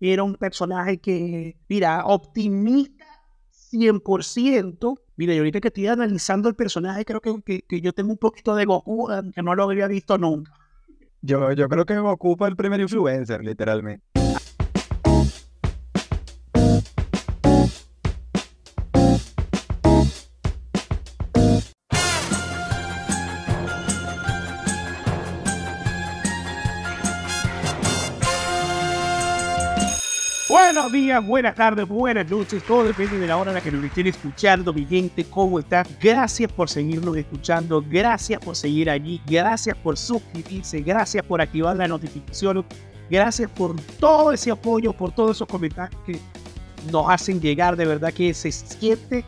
era un personaje que, mira, optimista 100%. Mira, y ahorita que estoy analizando el personaje, creo que, que, yo tengo un poquito de Goku, que no lo había visto nunca. Yo, yo creo que Goku fue el primer influencer, literalmente. Buenas tardes, buenas noches, todo depende de la hora en la que nos estén escuchando, mi gente, ¿cómo está? Gracias por seguirnos escuchando, gracias por seguir allí, gracias por suscribirse, gracias por activar la notificación, gracias por todo ese apoyo, por todos esos comentarios que nos hacen llegar, de verdad que se siente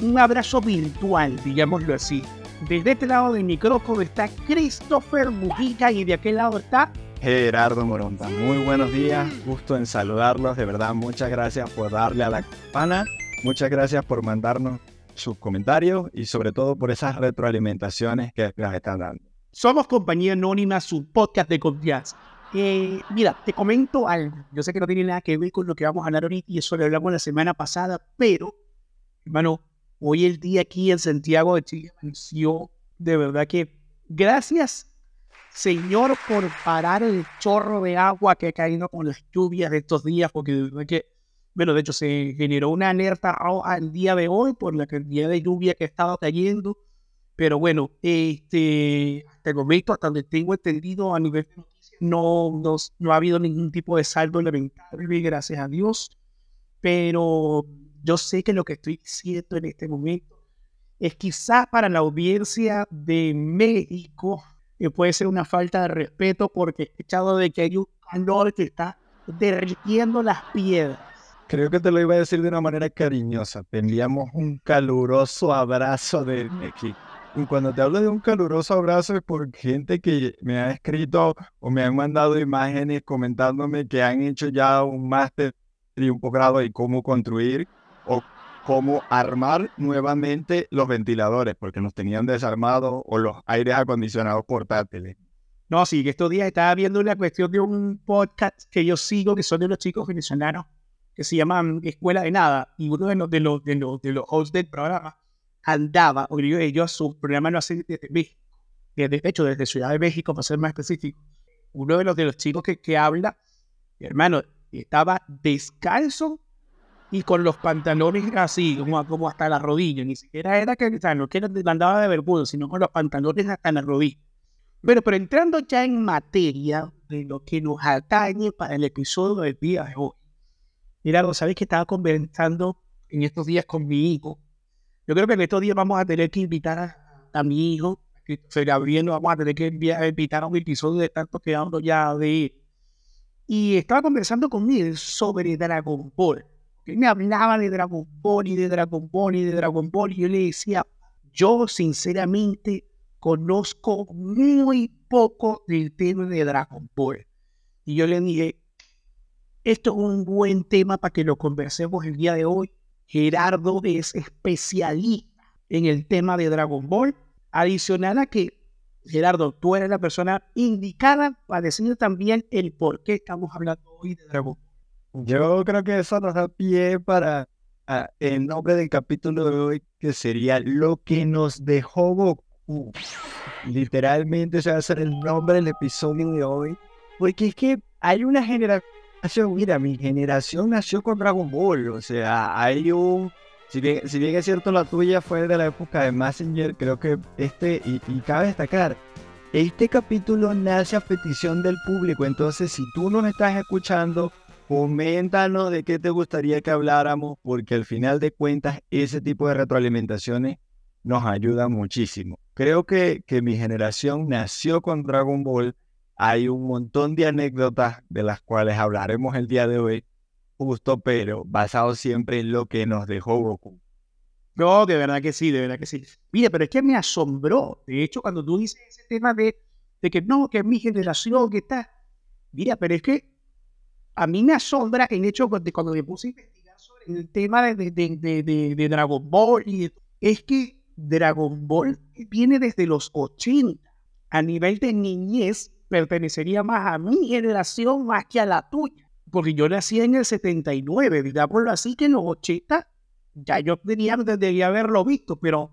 un abrazo virtual, digámoslo así. Desde este lado del micrófono está Christopher Mujica y de aquel lado está Gerardo Moronta. Muy buenos días, gusto en saludarlos. De verdad, muchas gracias por darle a la campana. Muchas gracias por mandarnos sus comentarios y sobre todo por esas retroalimentaciones que nos están dando. Somos Compañía Anónima, su podcast de confianza. Eh, mira, te comento algo. Yo sé que no tiene nada que ver con lo que vamos a hablar ahorita y eso lo hablamos la semana pasada, pero, hermano, hoy el día aquí en Santiago de Chile amaneció de verdad que gracias Señor, por parar el chorro de agua que ha caído con las lluvias de estos días, porque de que, bueno, de hecho se generó una alerta al día de hoy por la cantidad de lluvia que ha estado cayendo. Pero bueno, este, hasta el momento, hasta donde tengo entendido a nivel de no, no, no ha habido ningún tipo de saldo lamentable, gracias a Dios. Pero yo sé que lo que estoy diciendo en este momento es quizás para la audiencia de México y puede ser una falta de respeto porque he escuchado de que hay un calor que está derritiendo las piedras. Creo que te lo iba a decir de una manera cariñosa. Teníamos un caluroso abrazo de aquí. Y cuando te hablo de un caluroso abrazo es por gente que me ha escrito o me han mandado imágenes comentándome que han hecho ya un máster y un posgrado de cómo construir o cómo armar nuevamente los ventiladores, porque nos tenían desarmados o los aires acondicionados portátiles. No, sí, que estos días estaba viendo la cuestión de un podcast que yo sigo, que son de los chicos venezolanos, que se llaman Escuela de Nada, y uno de los, de los, de los, de los hosts del programa andaba, o ellos su programa lo hacen desde México, de hecho desde Ciudad de México, para ser más específico. Uno de los, de los chicos que, que habla, hermano, estaba descalzo y con los pantalones así, como, como hasta la rodilla. Ni siquiera era que, o sea, no que andaba de vergüenza, sino con los pantalones hasta la rodilla. Bueno, pero entrando ya en materia de lo que nos atañe para el episodio del día de hoy. Mira, ¿sabes que estaba conversando en estos días con mi hijo? Yo creo que en estos días vamos a tener que invitar a, mi hijo, se Gabriel, vamos a tener que invitar a un episodio de tanto que hablo ya de Y estaba conversando con él sobre Dragon Ball me hablaba de Dragon Ball y de Dragon Ball y de Dragon Ball y yo le decía, yo sinceramente conozco muy poco del tema de Dragon Ball. Y yo le dije, esto es un buen tema para que lo conversemos el día de hoy. Gerardo es especialista en el tema de Dragon Ball. Adicional a que, Gerardo, tú eres la persona indicada para decir también el por qué estamos hablando hoy de Dragon Ball. Yo creo que eso nos da pie para ah, el nombre del capítulo de hoy, que sería Lo que nos dejó Goku. Literalmente se va a ser el nombre del episodio de hoy, porque es que hay una generación, mira, mi generación nació con Dragon Ball, o sea, hay un... Si bien, si bien es cierto la tuya fue de la época de Messenger, creo que este, y, y cabe destacar, este capítulo nace a petición del público, entonces si tú no me estás escuchando, coméntanos de qué te gustaría que habláramos, porque al final de cuentas ese tipo de retroalimentaciones nos ayuda muchísimo. Creo que, que mi generación nació con Dragon Ball. Hay un montón de anécdotas de las cuales hablaremos el día de hoy, justo, pero basado siempre en lo que nos dejó Goku. No, de verdad que sí, de verdad que sí. Mira, pero es que me asombró. De hecho, cuando tú dices ese tema de, de que no, que es mi generación, que está. Mira, pero es que a mí me asombra el hecho de cuando me puse a investigar sobre el tema de, de, Dragon Ball, y es que Dragon Ball viene desde los 80. A nivel de niñez, pertenecería más a mi generación más que a la tuya. porque yo nací en el 79, digámoslo así, que en los 80 ya yo tenía, debería haberlo visto, pero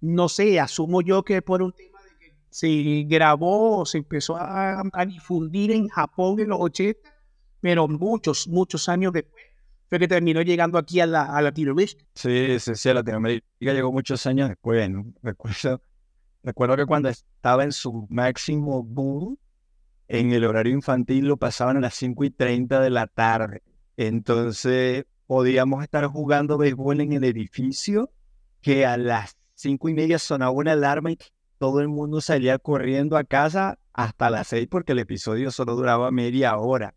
no sé, asumo yo que por un tema de que se grabó, se empezó a, difundir en Japón en los 80, pero muchos, muchos años después fue que terminó llegando aquí a, la, a Latinoamérica. Sí, sí, sí, a Latinoamérica llegó muchos años después, ¿no? Recuerdo, recuerdo que cuando estaba en su máximo boom, en el horario infantil lo pasaban a las 5 y 30 de la tarde. Entonces podíamos estar jugando béisbol en el edificio que a las 5 y media sonaba una alarma y todo el mundo salía corriendo a casa hasta las 6 porque el episodio solo duraba media hora.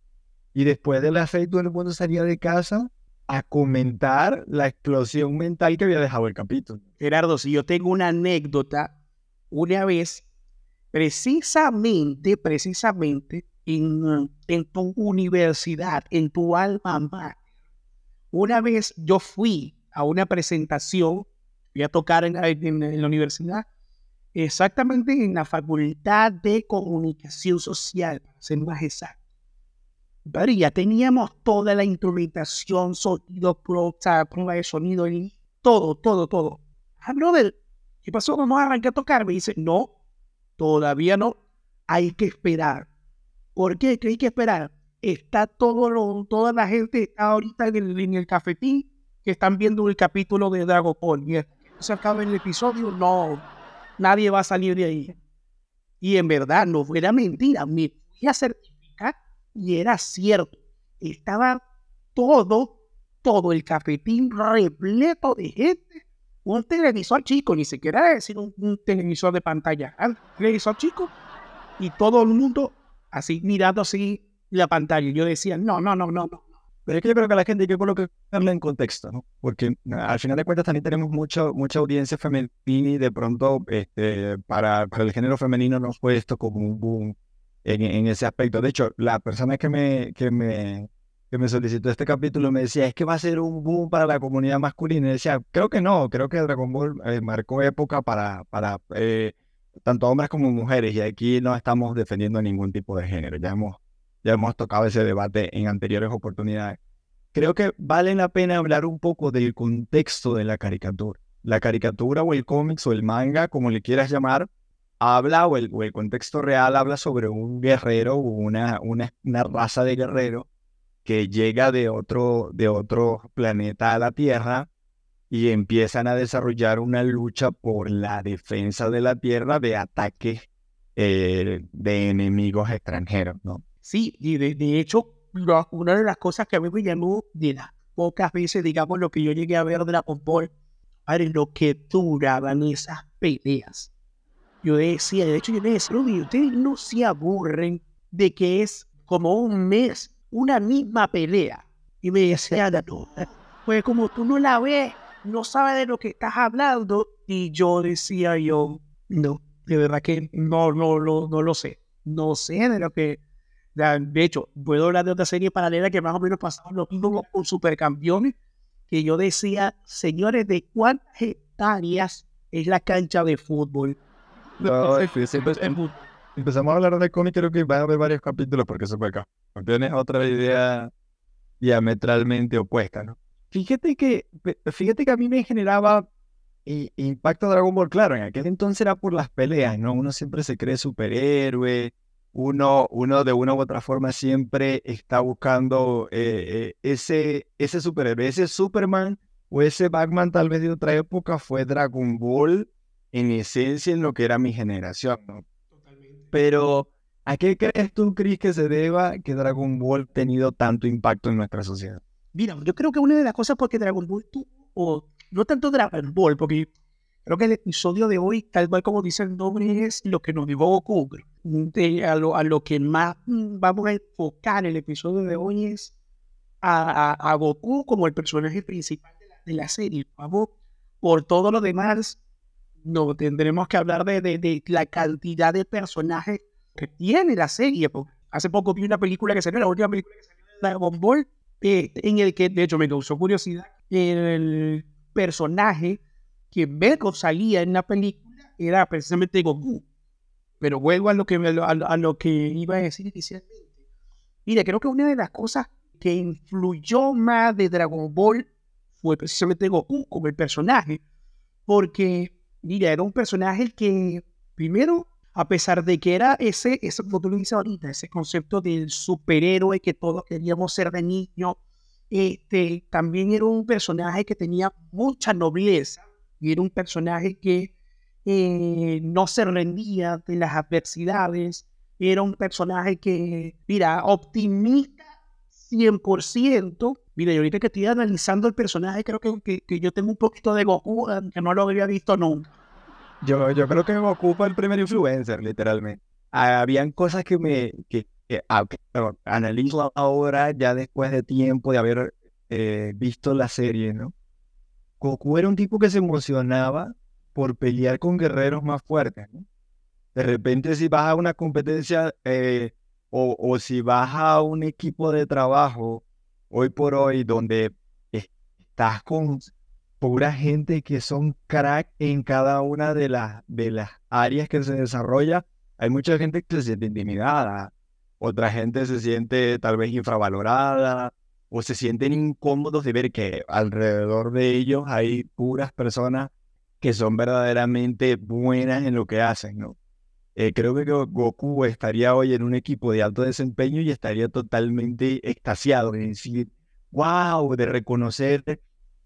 Y después de las 6 todo el mundo salía de casa a comentar la explosión mental que había dejado el capítulo. Gerardo, si yo tengo una anécdota, una vez precisamente, precisamente en, en tu universidad, en tu alma mater. Una vez yo fui a una presentación, fui a tocar en, la universidad, exactamente en la Facultad de Comunicación Social, ser más exacto. Teníamos toda la instrumentación, sonido, prueba de sonido, todo, todo, todo. Ah, brother, ¿qué pasó? Vamos a arrancar a tocar. Me dice, no, Todavía no. Hay que esperar. ¿Por qué? hay que esperar? Está todo lo, toda la gente está ahorita en el, en el cafetín que están viendo el capítulo de Dragon Ball. Y se acaba el episodio, no, nadie va a salir de ahí. Y en verdad, no fuera mentira, me fui a certificar y era cierto. Estaba todo, todo el cafetín repleto de gente un televisor chico, ni siquiera decir un, televisor de pantalla, un televisor chico, y todo el mundo así mirando así la pantalla. Yo decía, no, no, no, no, no. Pero es que yo creo que la gente hay que colocarla en contexto, ¿no? Porque al final de cuentas también tenemos mucho, mucha audiencia femenina y de pronto este, para, para el género femenino nos fue esto como un boom en, en, ese aspecto. De hecho, la persona que me, que me que me solicitó este capítulo me decía, es que va a ser un boom para la comunidad masculina. Y decía, creo que no, creo que Dragon Ball eh, marcó época para, para eh, tanto hombres como mujeres y aquí no estamos defendiendo ningún tipo de género. Ya hemos, ya hemos tocado ese debate en anteriores oportunidades. Creo que vale la pena hablar un poco del contexto de la caricatura. La caricatura o el cómics o el manga, como le quieras llamar, habla o el, o el contexto real habla sobre un guerrero o una, una, una raza de guerrero que llega de otro, de otro planeta a la Tierra y empiezan a desarrollar una lucha por la defensa de la Tierra de ataques eh, de enemigos extranjeros, ¿no? Sí, y de, hecho, una de las cosas que a mí me llamó de las pocas veces, digamos, lo que yo llegué a ver de la ver lo que duraban esas peleas. Yo decía, de hecho, yo me decía, ustedes no se aburren de que es como un mes una misma pelea. Y me decía, no, pues como tú no la ves, no sabes de lo que estás hablando. Y yo decía yo, no, de verdad que no, no, no, no lo sé. No sé de lo que... De hecho, puedo hablar de otra serie paralela que más o menos pasaba lo mismo Supercampeones, que yo decía, señores, ¿de cuántas hectáreas es la cancha de fútbol? Empezamos a hablar de cómic, creo que va a haber varios capítulos porque Supercampeones es otra idea diametralmente opuesta, ¿no? Fíjate que, fíjate que a mí me generaba impacto Dragon Ball, claro, en aquel entonces era por las peleas, ¿no? Uno siempre se cree superhéroe, uno, uno de una u otra forma siempre está buscando eh, eh, ese, ese superhéroe, ese Superman o ese Batman tal vez de otra época fue Dragon Ball en esencia en lo que era mi generación, ¿no? Totalmente. Pero ¿A qué crees tú, Chris, que se deba que Dragon Ball ha tenido tanto impacto en nuestra sociedad? Mira, yo creo que una de las cosas porque Dragon Ball tuvo, o no tanto Dragon Ball, porque creo que el episodio de hoy, tal cual como dice el nombre, es lo que nos dio Goku. a, lo, a lo que más vamos a enfocar el episodio de hoy es a, a, Goku como el personaje principal de la, de la, serie. Vamos, por todo lo demás, no tendremos que hablar de, de, de la cantidad de personajes que tiene la serie. Hace poco vi una película que salió, la última película que salió de Dragon Ball, eh, en el que de hecho me causó curiosidad. El personaje que Beto salía en la película era precisamente Goku. Pero vuelvo a lo que, a lo, que iba a decir inicialmente. Mira, creo que una de las cosas que influyó más de Dragon Ball fue precisamente Goku como el personaje. Porque, mira, era un personaje que, primero, a pesar de que era ese, ese como tú lo dices ahorita, ese concepto del superhéroe que todos queríamos ser de niño, este, también era un personaje que tenía mucha nobleza y era un personaje que eh, no se rendía de las adversidades, era un personaje que, mira, optimista 100%. Mira, y ahorita que estoy analizando el personaje, creo que, que, yo tengo un poquito de Goku, que no lo había visto nunca. Yo, yo creo que Goku fue el primer influencer, literalmente. Habían cosas que me, que, Ah, analizo ahora, ya después de tiempo de haber eh, visto la serie, ¿no? Goku era un tipo que se emocionaba por pelear con guerreros más fuertes, ¿no? De repente si vas a una competencia eh, o, o, si vas a un equipo de trabajo hoy por hoy donde estás con pura gente que son crack en cada una de las, de las áreas que se desarrolla, hay mucha gente que se siente intimidada, otra gente se siente tal vez infravalorada o se sienten incómodos de ver que alrededor de ellos hay puras personas que son verdaderamente buenas en lo que hacen, ¿no? Eh, creo que Goku estaría hoy en un equipo de alto desempeño y estaría totalmente extasiado de decir, wow, de reconocer,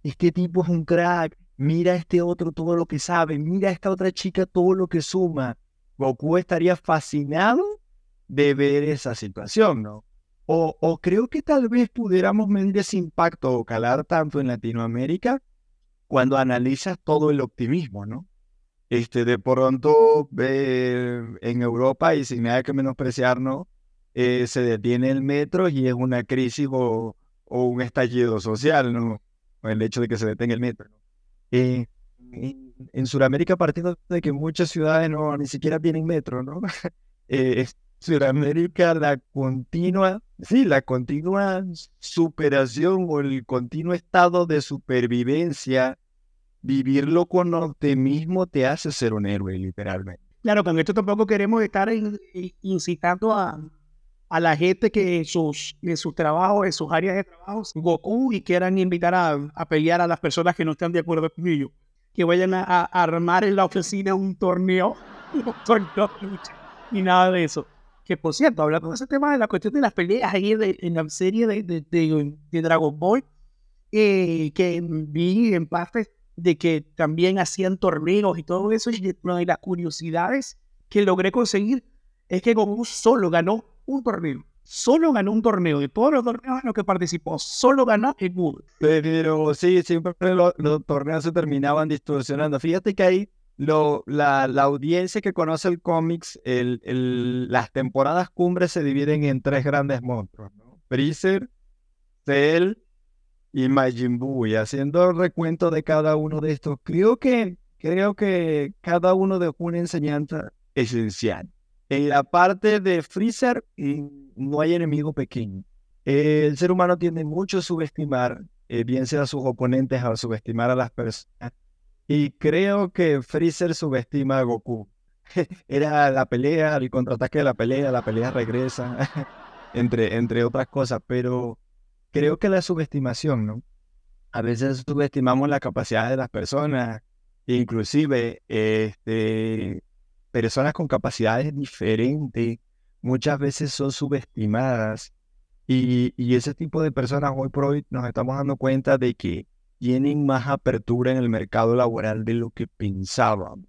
este tipo es un crack, mira este otro todo lo que sabe, mira esta otra chica todo lo que suma. Goku estaría fascinado de ver esa situación, ¿no? O, o, creo que tal vez pudiéramos medir ese impacto o calar tanto en Latinoamérica cuando analizas todo el optimismo, ¿no? Este, de pronto ve en Europa y sin nada que menospreciar, ¿no? Eh, se detiene el metro y es una crisis o, un estallido social, ¿no? El hecho de que se detenga el metro. Eh, en, en Sudamérica, partiendo de que muchas ciudades no ni siquiera tienen metro, ¿no? eh, Sudamérica la continua, sí, la continua superación o el continuo estado de supervivencia, vivirlo con optimismo te hace ser un héroe, literalmente. Claro, con esto tampoco queremos estar incitando a, a la gente que en sus, en sus trabajos, en sus áreas de trabajo, Goku y quieran invitar a, a pelear a las personas que no están de acuerdo con ellos, que vayan a, a armar en la oficina un torneo, un torneo ni nada de eso. Que por cierto, hablando de ese tema de la cuestión de las peleas ahí en la serie de, de, de, Dragon Ball, eh, que vi en parte de que también hacían torneos y todo eso, y una de las curiosidades que logré conseguir es que Goku solo ganó un torneo. Solo ganó un torneo. De todos los torneos en los que participó, solo ganó el Google. Pero sí, siempre los, los torneos se terminaban distorsionando. Fíjate que ahí lo, la, la, audiencia que conoce el cómics, el, el, las temporadas cumbres se dividen en tres grandes monstruos, ¿no? Freezer, Cell y Majin Buu. Haciendo el recuento de cada uno de estos, creo que, creo que cada uno dejó una enseñanza esencial. En la parte de Freezer no hay enemigo pequeño. El ser humano tiende mucho a subestimar, eh, bien sea a sus oponentes, a subestimar a las personas y creo que Freezer subestima a Goku. Era la pelea, el contraataque de la pelea, la pelea regresa, entre, entre otras cosas, pero creo que la subestimación, ¿no? A veces subestimamos la capacidad de las personas, inclusive este, personas con capacidades diferentes, muchas veces son subestimadas y, y ese tipo de personas hoy por hoy nos estamos dando cuenta de que tienen más apertura en el mercado laboral de lo que pensábamos.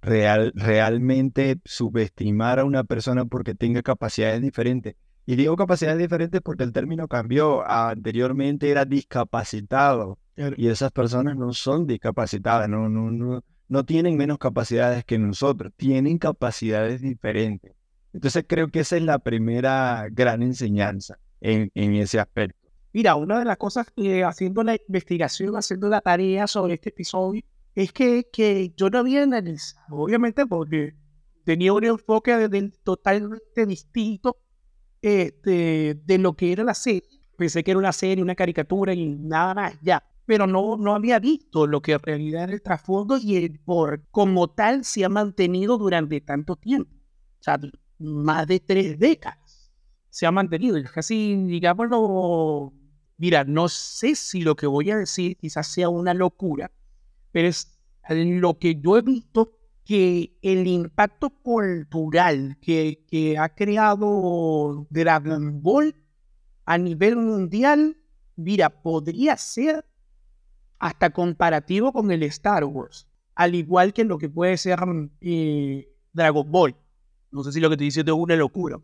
Real, realmente subestimar a una persona porque tenga capacidades diferentes. Y digo capacidades diferentes porque el término cambió. Anteriormente era discapacitado. Y esas personas no son discapacitadas, no, no, no, no tienen menos capacidades que nosotros, tienen capacidades diferentes. Entonces creo que esa es la primera gran enseñanza en, en ese aspecto. Mira, una de las cosas que haciendo la investigación, haciendo la tarea sobre este episodio, es que, que yo no había analizado, obviamente porque tenía un enfoque totalmente distinto este, de lo que era la serie. Pensé que era una serie, una caricatura y nada más ya. Pero no, no había visto lo que en realidad era el trasfondo y el por como tal se ha mantenido durante tanto tiempo. O sea, más de tres décadas. se ha mantenido. Y casi, digámoslo, mira, no sé si lo que voy a decir quizás sea una locura, pero es lo que yo he visto que el impacto cultural que, ha creado Dragon Ball a nivel mundial, mira, podría ser hasta comparativo con el Star Wars, al igual que lo que puede ser eh, Dragon Ball. No sé si lo que te dice es una locura.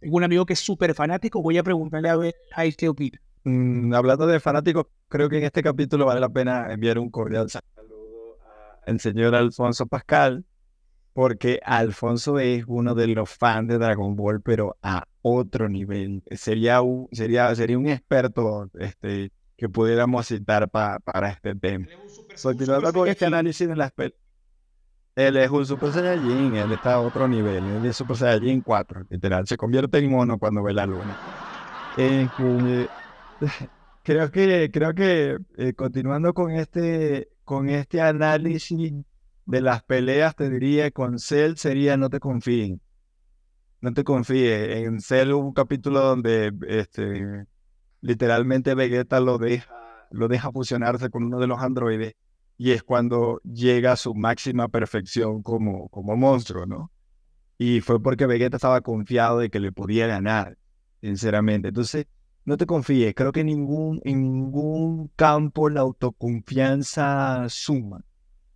Tengo un amigo que es súper fanático, voy a preguntarle a ver a este opina. Mm, hablando de fanáticos, creo que en este capítulo vale la pena enviar un cordial saludo al señor Alfonso Pascal, porque Alfonso es uno de los fans de Dragon Ball, pero a otro nivel. Sería un, sería, sería un experto este, que pudiéramos citar para este tema. Continuando con este análisis de las Él es un Super Saiyajin, él está a otro nivel, él es Super Saiyajin 4, literal, se convierte en mono cuando ve la luna. Eh, creo que, creo que eh, continuando con este, con este análisis de las peleas, te diría con Cell sería no te confíes. No te confíes. En Cell hubo un capítulo donde este, literalmente Vegeta lo deja, lo deja fusionarse con uno de los androides y es cuando llega a su máxima perfección como, como monstruo, ¿no? Y fue porque Vegeta estaba confiado de que le podía ganar, sinceramente. Entonces, no te confíes. Creo que ningún, en ningún campo la autoconfianza suma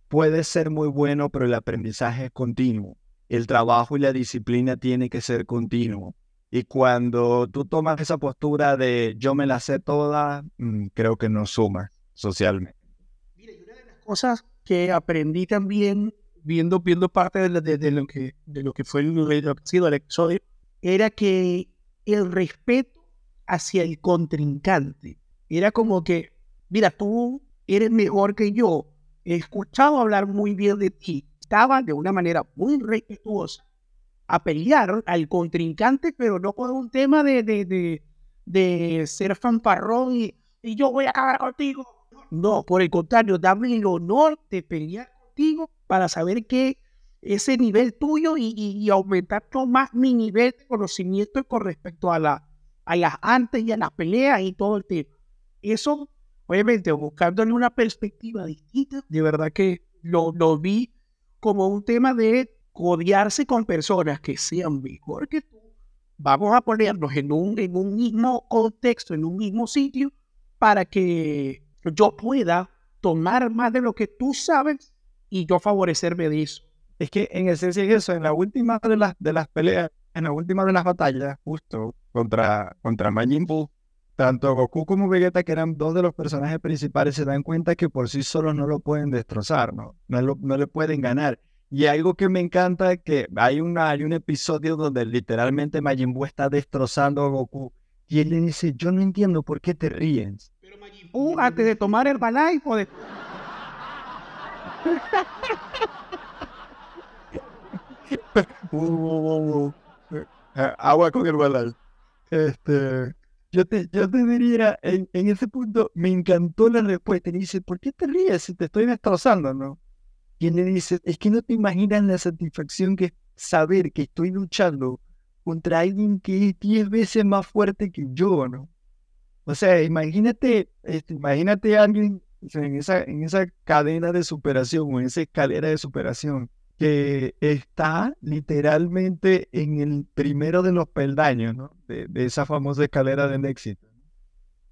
puede ser muy bueno, pero el aprendizaje es continuo. El trabajo y la disciplina tiene que ser continuo. Y cuando tú tomas esa postura de yo me la sé toda, mm, creo que no suma socialmente. Mira, y una de las cosas que aprendí también viendo, viendo parte de, lo, que, de lo que fue el, sido el episodio, era que el respeto hacia el contrincante era como que, mira, tú eres mejor que yo, he escuchado hablar muy bien de ti. Estaba de una manera muy respetuosa a pelear al contrincante, pero no por un tema de, de, de, ser fanfarrón y, y, yo voy a acabar contigo. No, por el contrario, dame el honor de pelear contigo para saber que ese nivel tuyo y, y, aumentar más mi nivel de conocimiento con respecto a, la, a las antes y a las peleas y todo el tema. Eso obviamente buscándole una perspectiva distinta, de verdad que lo, lo vi como un tema de codearse con personas que sean mejor que tú. Vamos a ponernos en un, en un mismo contexto, en un mismo sitio, para que yo pueda tomar más de lo que tú sabes y yo favorecerme de eso. Es que en esencia es eso, en la última de las, de las peleas, en la última de las batallas, justo contra, contra Majin Buu, tanto Goku como Vegeta, que eran dos de los personajes principales, se dan cuenta que por sí solos no lo pueden destrozar, ¿no? No, no le pueden ganar. Y algo que me encanta es que hay, una, hay un episodio donde literalmente Majin Buu está destrozando a Goku. Y él le dice, yo no entiendo por qué te ríes. Pero Majin Buu, antes de tomar el balay, de... Agua con el balay. Este, yo te, yo te diría, en, en, ese punto me encantó la respuesta. Y dice, ¿por qué te ríes si te estoy destrozando, no? Y él le dice, es que no te imaginas la satisfacción que es saber que estoy luchando contra alguien que es diez veces más fuerte que yo, ¿no? O sea, imagínate, este, imagínate a alguien en, esa, en esa cadena de superación o en esa escalera de superación que está literalmente en el primero de los peldaños de, esa famosa escalera del éxito.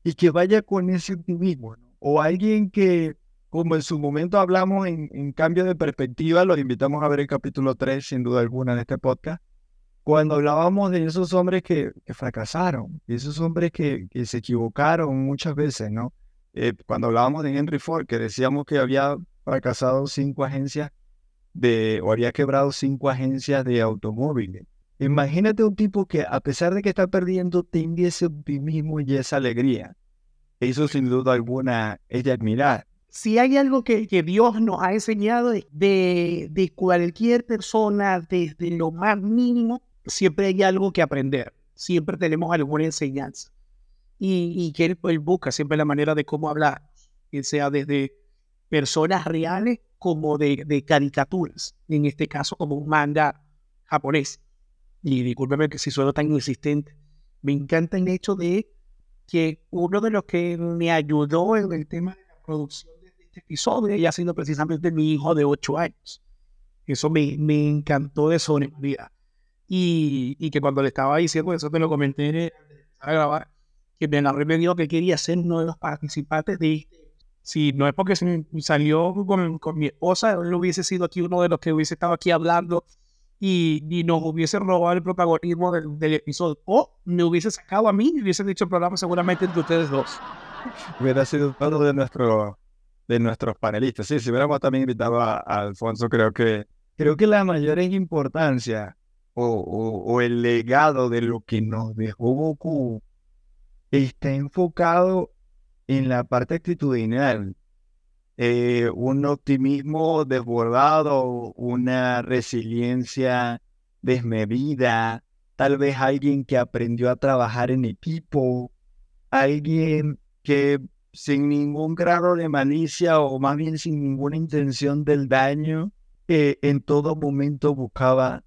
Y que vaya con ese optimismo. ¿no? O alguien que, como en su momento hablamos en, cambio de perspectiva, los invitamos a ver el capítulo 3, sin duda alguna, de este podcast, cuando hablábamos de esos hombres que, fracasaron, esos hombres que, que, se equivocaron muchas veces, ¿no? Eh, cuando hablábamos de Henry Ford, que decíamos que había fracasado cinco agencias de, o había quebrado cinco agencias de automóviles. Imagínate un tipo que a pesar de que está perdiendo, tenga ese optimismo y esa alegría. Eso sin duda alguna es de admirar. Si hay algo que, que Dios nos ha enseñado de, de cualquier persona, desde lo más mínimo, siempre hay algo que aprender. Siempre tenemos alguna enseñanza. Y, y que él, él busca siempre la manera de cómo hablar, que sea desde personas reales como de, de, caricaturas, en este caso como un manga japonés. Y discúlpeme que si sueno tan insistente, Me encanta el hecho de que uno de los que me ayudó en el tema de la producción de este episodio haya sido precisamente mi hijo de 8 años. Eso me, me encantó de Sony Y, y que cuando le estaba diciendo, eso te lo comenté antes de empezar a grabar, que me me dijo que quería ser uno de los participantes de este. Si no es porque salió con, con mi esposa, él hubiese sido aquí uno de los que hubiese estado aquí hablando y, y nos hubiese robado el protagonismo del, del, episodio. O me hubiese sacado a mí y hubiese dicho el programa seguramente entre ustedes dos. Hubiera sido uno de, nuestro, de nuestros panelistas. Sí, si hubiéramos también invitado a, Alfonso, creo que, creo que la mayor importancia o, o, o, el legado de lo que nos dejó Goku está enfocado en la parte actitudinal. Eh, un optimismo desbordado, una resiliencia desmedida, tal vez alguien que aprendió a trabajar en equipo, alguien que sin ningún grado de malicia o más bien sin ninguna intención del daño, eh, en todo momento buscaba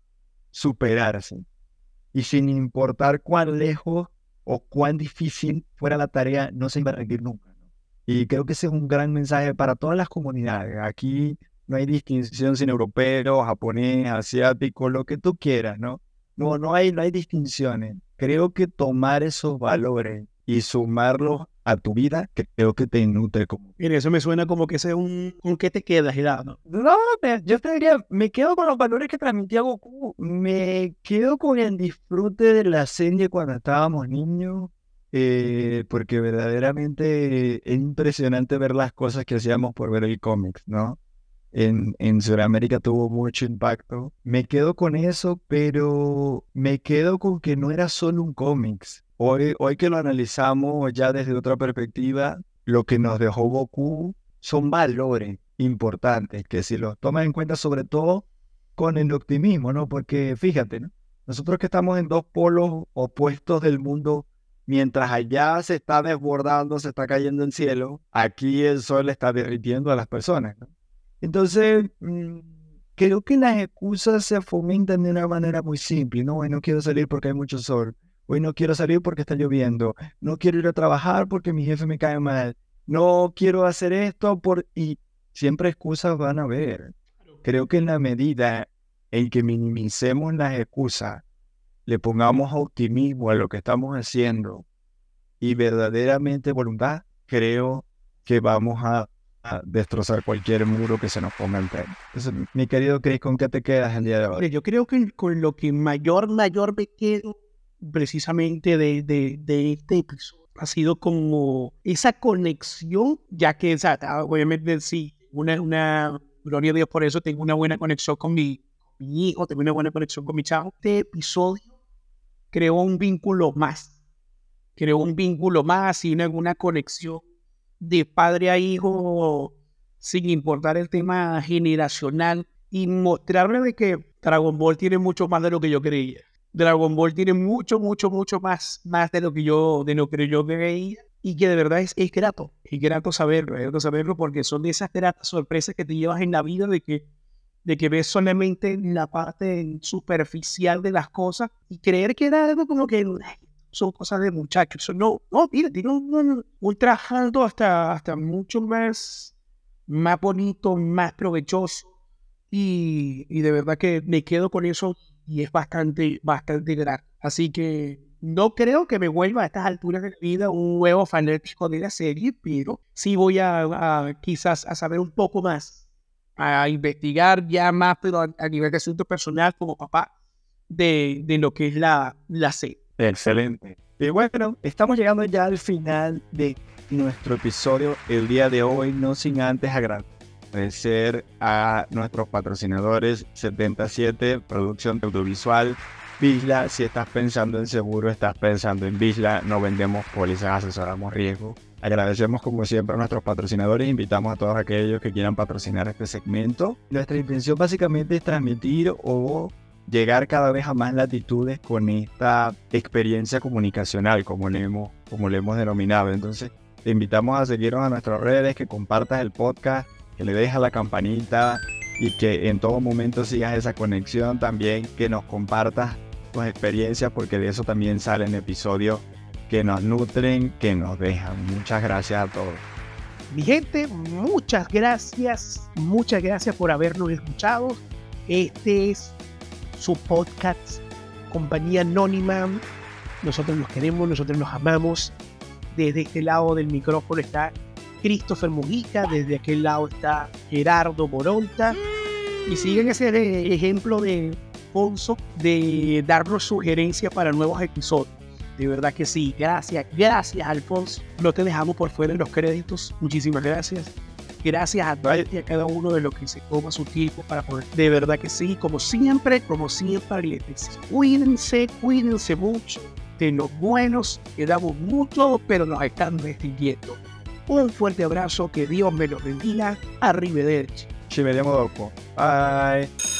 superarse. Y sin importar cuán lejos o cuán difícil fuera la tarea, no se iba a rendir nunca. Y creo que ese es un gran mensaje para todas las comunidades. Aquí no hay distinción sin europeo, japonés, asiático, lo que tú quieras, ¿no? No, no hay, no hay distinciones. Creo que tomar esos valores y sumarlos a tu vida, que creo que te nutre como. Mire, eso me suena como que ese es un, ¿con qué te quedas, Gerardo? No, yo te diría, me quedo con los valores que transmitía Goku, me quedo con el disfrute de la serie cuando estábamos niños, eh, porque verdaderamente es impresionante ver las cosas que hacíamos por ver el cómic, ¿no? En, en Sudamérica tuvo mucho impacto. Me quedo con eso, pero me quedo con que no era solo un cómics. Hoy, hoy que lo analizamos ya desde otra perspectiva, lo que nos dejó Goku son valores importantes que si los tomas en cuenta sobre todo con el optimismo, ¿no? Porque fíjate, ¿no? Nosotros que estamos en dos polos opuestos del mundo Mientras allá se está desbordando, se está cayendo el cielo, aquí el sol está derritiendo a las personas. ¿no? Entonces, mmm, creo que las excusas se fomentan de una manera muy simple. No, hoy no quiero salir porque hay mucho sol. Hoy no quiero salir porque está lloviendo. No quiero ir a trabajar porque mi jefe me cae mal. No quiero hacer esto por... Y siempre excusas van a haber. Creo que en la medida en que minimicemos las excusas le pongamos optimismo a lo que estamos haciendo y verdaderamente voluntad, creo que vamos a, a destrozar cualquier muro que se nos ponga enfrente. Entonces, mi querido Chris, ¿con qué te quedas el día de hoy? Yo creo que con lo que mayor, mayor me quedo precisamente de, este episodio ha sido como esa conexión, ya que o sea, obviamente sí, una, gloria a Dios por eso, tengo una buena conexión con mi, mi hijo, tengo una buena conexión con mi chavo. Este episodio creó un vínculo más, creó un vínculo más y una, una conexión de padre a hijo sin importar el tema generacional y mostrarle de que Dragon Ball tiene mucho más de lo que yo creía. Dragon Ball tiene mucho, mucho, mucho más, más de lo que yo, de lo que yo creía y que de verdad es, es grato, es grato saberlo, es grato saberlo porque son de esas gratas sorpresas que te llevas en la vida de que de que ves solamente la parte superficial de las cosas y creer que era algo como que son cosas de muchachos. No, no, mira, tiene un, trabajando hasta, hasta mucho más, más bonito, más provechoso. Y, y, de verdad que me quedo con eso y es bastante, bastante grande. Así que no creo que me vuelva a estas alturas de la vida un nuevo fanático de la serie, pero sí voy a, a quizás a saber un poco más a investigar ya más, pero a, nivel de asunto personal como papá, de, de lo que es la, la serie. Excelente. Y bueno, estamos llegando ya al final de nuestro episodio el día de hoy, no sin antes agradecer a nuestros patrocinadores 77 Producción Audiovisual, Visla, si estás pensando en seguro, estás pensando en Visla, no vendemos pólizas, asesoramos riesgo. Agradecemos como siempre a nuestros patrocinadores, invitamos a todos aquellos que quieran patrocinar este segmento. Nuestra intención básicamente es transmitir o llegar cada vez a más latitudes con esta experiencia comunicacional, como le hemos, como le hemos denominado. Entonces, te invitamos a seguirnos a nuestras redes, que compartas el podcast, que le dejes la campanita y que en todo momento sigas esa conexión también, que nos compartas tus experiencias, porque de eso también salen episodios que nos nutren, que nos dejan. Muchas gracias a todos. Mi gente, muchas gracias, muchas gracias por habernos escuchado. Este es su podcast, Compañía Anónima. Nosotros nos queremos, nosotros nos amamos. Desde este lado del micrófono está Christopher Mujica, desde aquel lado está Gerardo Moronta. Y siguen ese ejemplo de Alfonso de darnos sugerencias para nuevos episodios. De verdad que sí. Gracias, gracias, Alfonso. No te dejamos por fuera en los créditos. Muchísimas gracias. Gracias a, a cada uno de los que se toma su tiempo para poder. De verdad que sí. Como siempre, como siempre, les cuídense, cuídense mucho de los buenos. Quedamos mucho, pero nos están distinguiendo. Un fuerte abrazo. Que Dios me los bendiga. Arrivederci. Ci vediamo dopo. Bye.